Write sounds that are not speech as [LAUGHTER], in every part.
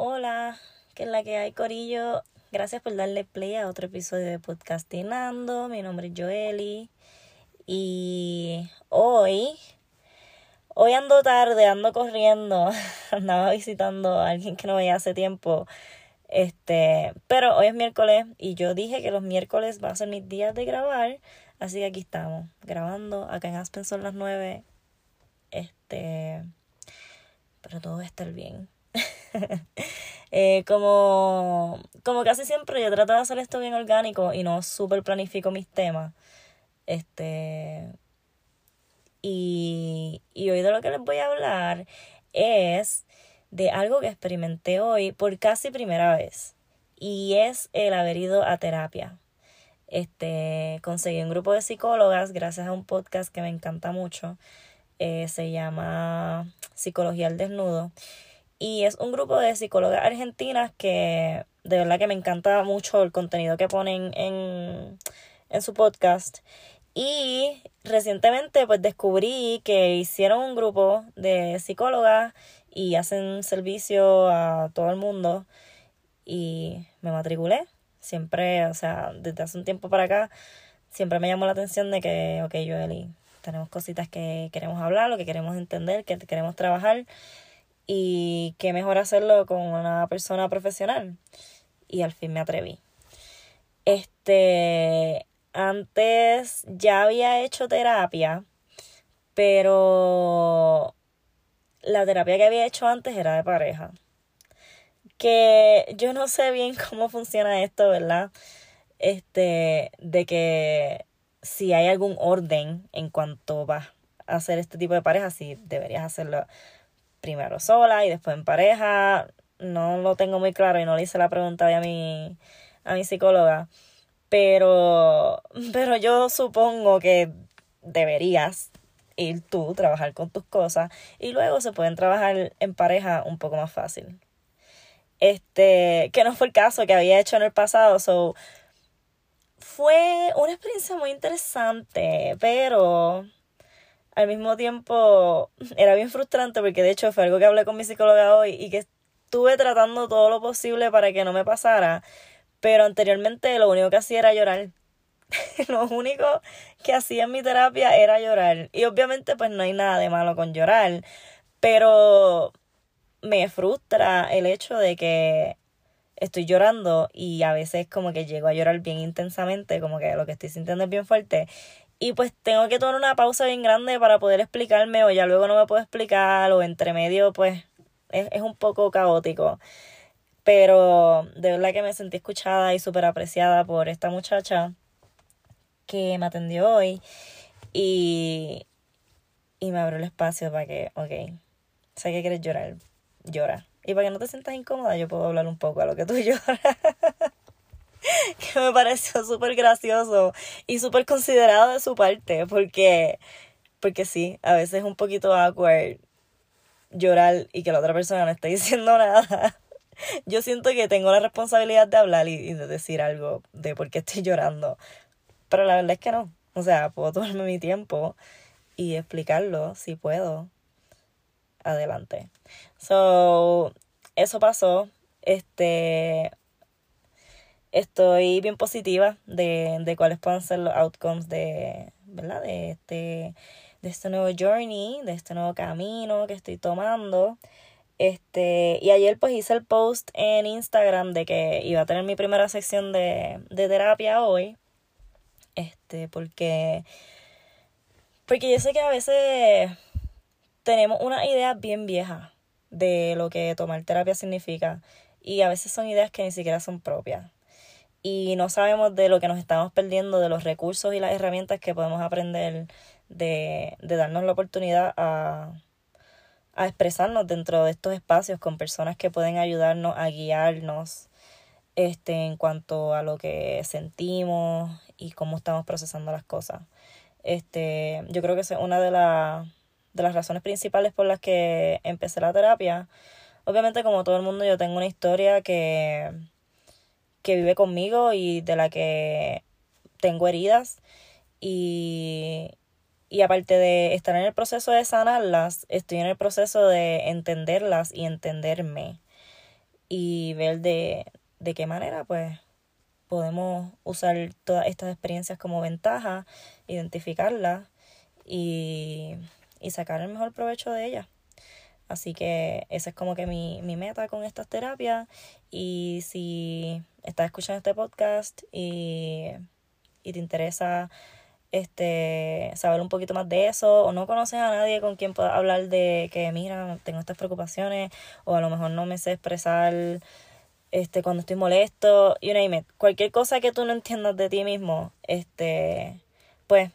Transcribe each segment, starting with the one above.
Hola, ¿qué es la que hay, Corillo? Gracias por darle play a otro episodio de Podcastinando. Mi nombre es Joeli. Y hoy, hoy ando tarde, ando corriendo. [LAUGHS] Andaba visitando a alguien que no veía hace tiempo. Este, pero hoy es miércoles y yo dije que los miércoles va a ser mis días de grabar. Así que aquí estamos, grabando. Acá en Aspen son las 9. Este, pero todo va a estar bien. [LAUGHS] eh, como, como casi siempre, yo trato de hacer esto bien orgánico y no súper planifico mis temas. Este. Y, y hoy de lo que les voy a hablar es de algo que experimenté hoy por casi primera vez. Y es el haber ido a terapia. Este, conseguí un grupo de psicólogas gracias a un podcast que me encanta mucho. Eh, se llama Psicología al Desnudo. Y es un grupo de psicólogas argentinas que de verdad que me encanta mucho el contenido que ponen en, en su podcast. Y recientemente pues descubrí que hicieron un grupo de psicólogas y hacen servicio a todo el mundo. Y me matriculé. Siempre, o sea, desde hace un tiempo para acá, siempre me llamó la atención de que, ok, Joeli, tenemos cositas que queremos hablar, lo que queremos entender, que queremos trabajar y qué mejor hacerlo con una persona profesional. Y al fin me atreví. Este, antes ya había hecho terapia, pero la terapia que había hecho antes era de pareja. Que yo no sé bien [LAUGHS] cómo funciona esto, ¿verdad? Este, de que si hay algún orden en cuanto vas a hacer este tipo de pareja, si deberías hacerlo primero sola y después en pareja. No lo tengo muy claro y no le hice la pregunta a mi, a mi psicóloga. Pero, pero yo supongo que deberías ir tú, trabajar con tus cosas y luego se pueden trabajar en pareja un poco más fácil. Este, que no fue el caso que había hecho en el pasado, so fue una experiencia muy interesante, pero al mismo tiempo era bien frustrante porque de hecho fue algo que hablé con mi psicóloga hoy y que estuve tratando todo lo posible para que no me pasara, pero anteriormente lo único que hacía era llorar. [LAUGHS] lo único que hacía en mi terapia era llorar. Y obviamente pues no hay nada de malo con llorar, pero me frustra el hecho de que estoy llorando y a veces como que llego a llorar bien intensamente, como que lo que estoy sintiendo es bien fuerte y pues tengo que tomar una pausa bien grande para poder explicarme o ya luego no me puedo explicar o entre medio pues es, es un poco caótico. Pero de verdad que me sentí escuchada y súper apreciada por esta muchacha que me atendió hoy y, y me abrió el espacio para que, ok, sé que quieres llorar, llora. Y para que no te sientas incómoda, yo puedo hablar un poco a lo que tú [LAUGHS] lloras. [LAUGHS] que me pareció súper gracioso y súper considerado de su parte, porque, porque sí, a veces es un poquito awkward llorar y que la otra persona no esté [LAUGHS] diciendo nada. Yo siento que tengo la responsabilidad de hablar y, de decir algo de por qué estoy llorando, pero la verdad es que no. O sea, puedo tomarme mi tiempo y explicarlo si puedo. Adelante. So, eso pasó. Este, estoy bien positiva de, de cuáles puedan ser los outcomes de, ¿verdad? De este, de este nuevo journey, de este nuevo camino que estoy tomando. Este, y ayer pues hice el post en Instagram de que iba a tener mi primera sección de, de terapia hoy. Este, porque, porque yo sé que a veces tenemos una idea bien vieja de lo que tomar terapia significa. Y a veces son ideas que ni siquiera son propias y no sabemos de lo que nos estamos perdiendo, de los recursos y las herramientas que podemos aprender de, de darnos la oportunidad a, a expresarnos dentro de estos espacios con personas que pueden ayudarnos a guiarnos este, en cuanto a lo que sentimos y cómo estamos procesando las cosas. Este, yo creo que es una de, de las razones principales por las que empecé la terapia. Obviamente, como todo el mundo, yo tengo una historia que que vive conmigo y de la que tengo heridas. Y, y aparte de estar en el proceso de sanarlas, estoy en el proceso de entenderlas y entenderme. y ver de, de qué manera pues podemos usar todas estas experiencias como ventaja, identificarlas y, y sacar el mejor provecho de ellas. Así que esa es como que mi, mi meta con estas terapias. Y si estás escuchando este podcast y, y te interesa este saber un poquito más de eso o no conoces a nadie con quien pueda hablar de que mira tengo estas preocupaciones o a lo mejor no me sé expresar este cuando estoy molesto you name it. Cualquier cosa que tú no entiendas de ti mismo este pues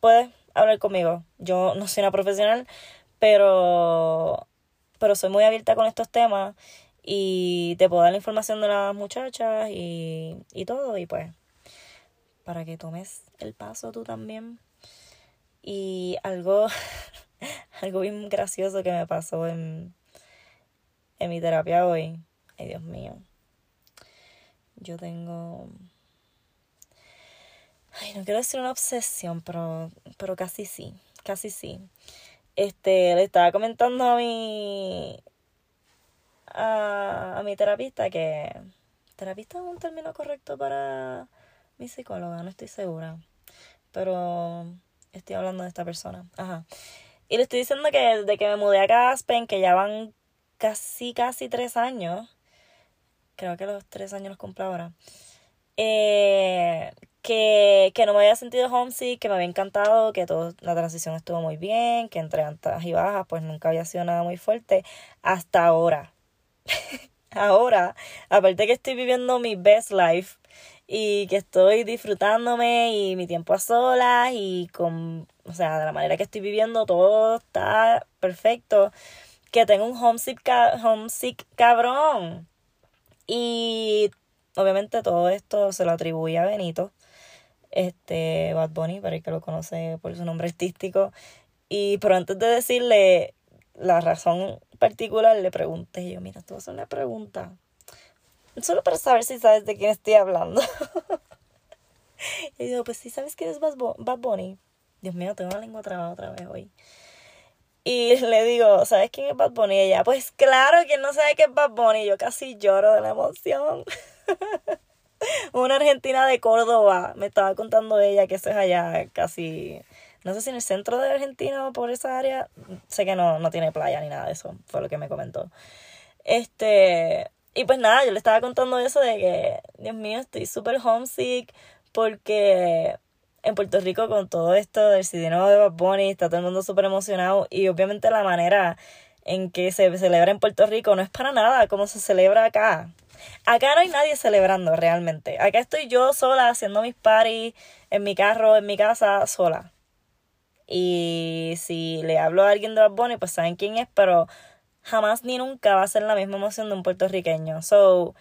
puedes hablar conmigo. Yo no soy una profesional pero pero soy muy abierta con estos temas y te puedo dar la información de las muchachas y, y todo y pues para que tomes el paso tú también. Y algo, [LAUGHS] algo bien gracioso que me pasó en, en mi terapia hoy. Ay, Dios mío. Yo tengo... Ay, no quiero decir una obsesión, pero, pero casi sí, casi sí. Este, le estaba comentando a mi, a, a mi terapista que... ¿Terapista es un término correcto para mi psicóloga, no estoy segura. Pero estoy hablando de esta persona. Ajá. Y le estoy diciendo que desde que me mudé a Caspen, que ya van casi, casi tres años. Creo que los tres años los cumplo ahora. Eh, que, que no me había sentido homesick, que me había encantado, que toda la transición estuvo muy bien, que entre altas y bajas pues nunca había sido nada muy fuerte. Hasta ahora. Ahora, aparte que estoy viviendo mi best life, y que estoy disfrutándome y mi tiempo a solas y con, o sea, de la manera que estoy viviendo todo está perfecto, que tengo un homesick, homesick cabrón. Y obviamente todo esto se lo atribuye a Benito, este Bad Bunny, para el que lo conoce por su nombre artístico. Y pero antes de decirle la razón particular, le pregunté yo, mira, tú vas a hacer una pregunta Solo para saber si sabes de quién estoy hablando. [LAUGHS] y digo, pues sí, ¿sabes quién es Bad Bunny? Dios mío, tengo la lengua trabada otra vez hoy. Y [LAUGHS] le digo, ¿sabes quién es Bad Bunny? Y ella, pues claro, que no sabe qué es Bad Bunny. Yo casi lloro de la emoción. [LAUGHS] Una argentina de Córdoba. Me estaba contando ella que eso es allá casi, no sé si en el centro de Argentina o por esa área. Sé que no, no tiene playa ni nada de eso. Fue lo que me comentó. Este, y pues nada, yo le estaba contando eso de que, Dios mío, estoy súper homesick porque en Puerto Rico con todo esto del CD de Bad Bunny está todo el mundo súper emocionado y obviamente la manera en que se celebra en Puerto Rico no es para nada como se celebra acá. Acá no hay nadie celebrando realmente. Acá estoy yo sola haciendo mis parties en mi carro, en mi casa, sola. Y si le hablo a alguien de Bad Bunny, pues saben quién es, pero jamás ni nunca va a ser la misma emoción de un puertorriqueño. So,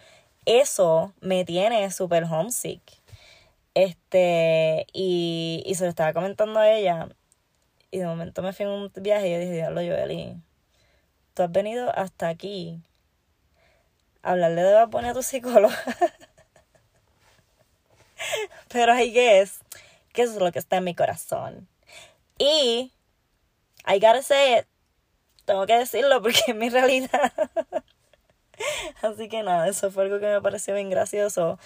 eso me tiene súper homesick. Este, y, y se lo estaba comentando a ella. Y de momento me fui en un viaje y yo dije, diablo, Joeli, tú has venido hasta aquí a hablarle de Bad a tu psicólogo. [LAUGHS] Pero ahí es que eso es lo que está en mi corazón. Y I gotta say it, tengo que decirlo porque es mi realidad. [LAUGHS] Así que nada, eso fue algo que me pareció bien gracioso.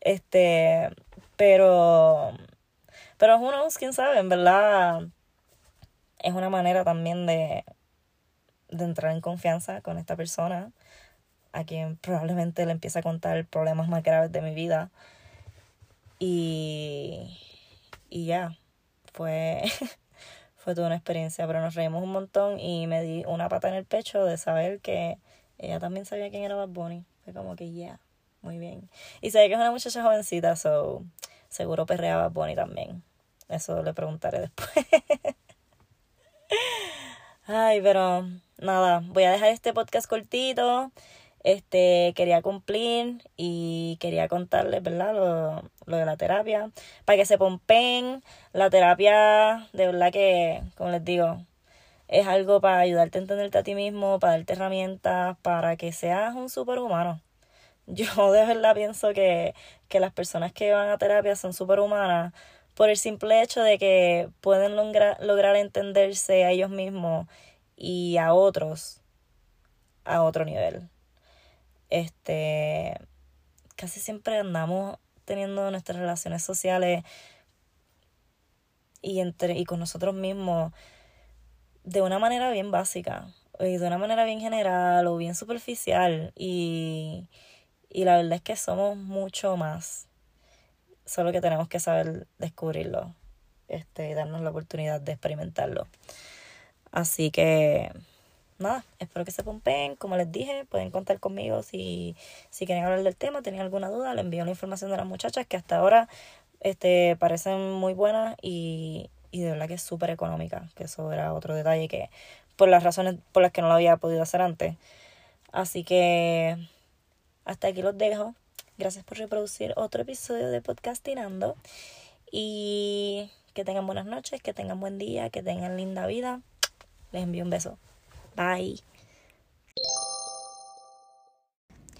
Este, pero, pero uno, quién sabe, en verdad es una manera también de, de entrar en confianza con esta persona a quien probablemente le empiece a contar problemas más graves de mi vida. Y, y ya, fue, [LAUGHS] fue toda una experiencia, pero nos reímos un montón y me di una pata en el pecho de saber que ella también sabía quién era Bad Bunny. Fue como que, yeah, muy bien. Y sabía que es una muchacha jovencita, so seguro perreaba Bad Bunny también. Eso le preguntaré después. [LAUGHS] Ay, pero nada, voy a dejar este podcast cortito este, quería cumplir y quería contarles, ¿verdad? Lo, lo de la terapia. Para que se pompen, la terapia, de verdad que, como les digo, es algo para ayudarte a entenderte a ti mismo, para darte herramientas, para que seas un superhumano. [LAUGHS] Yo de verdad pienso que, que las personas que van a terapia son superhumanas por el simple hecho de que pueden lograr, lograr entenderse a ellos mismos y a otros a otro nivel. Este, casi siempre andamos teniendo nuestras relaciones sociales y entre y con nosotros mismos de una manera bien básica y de una manera bien general o bien superficial y, y la verdad es que somos mucho más. Solo que tenemos que saber descubrirlo este y darnos la oportunidad de experimentarlo. Así que nada, espero que se pompen. Como les dije, pueden contar conmigo si, si quieren hablar del tema, tienen alguna duda, les envío la información de las muchachas que hasta ahora este, parecen muy buenas y, y de verdad que es súper económica, que eso era otro detalle que por las razones por las que no lo había podido hacer antes. Así que hasta aquí los dejo. Gracias por reproducir otro episodio de Podcastinando y que tengan buenas noches, que tengan buen día, que tengan linda vida. Les envío un beso. Bye.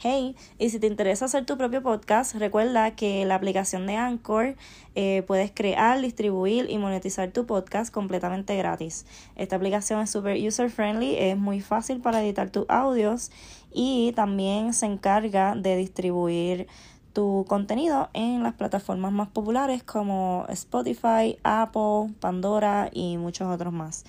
Hey, y si te interesa hacer tu propio podcast, recuerda que la aplicación de Anchor eh, puedes crear, distribuir y monetizar tu podcast completamente gratis. Esta aplicación es super user friendly, es muy fácil para editar tus audios y también se encarga de distribuir tu contenido en las plataformas más populares como Spotify, Apple, Pandora y muchos otros más.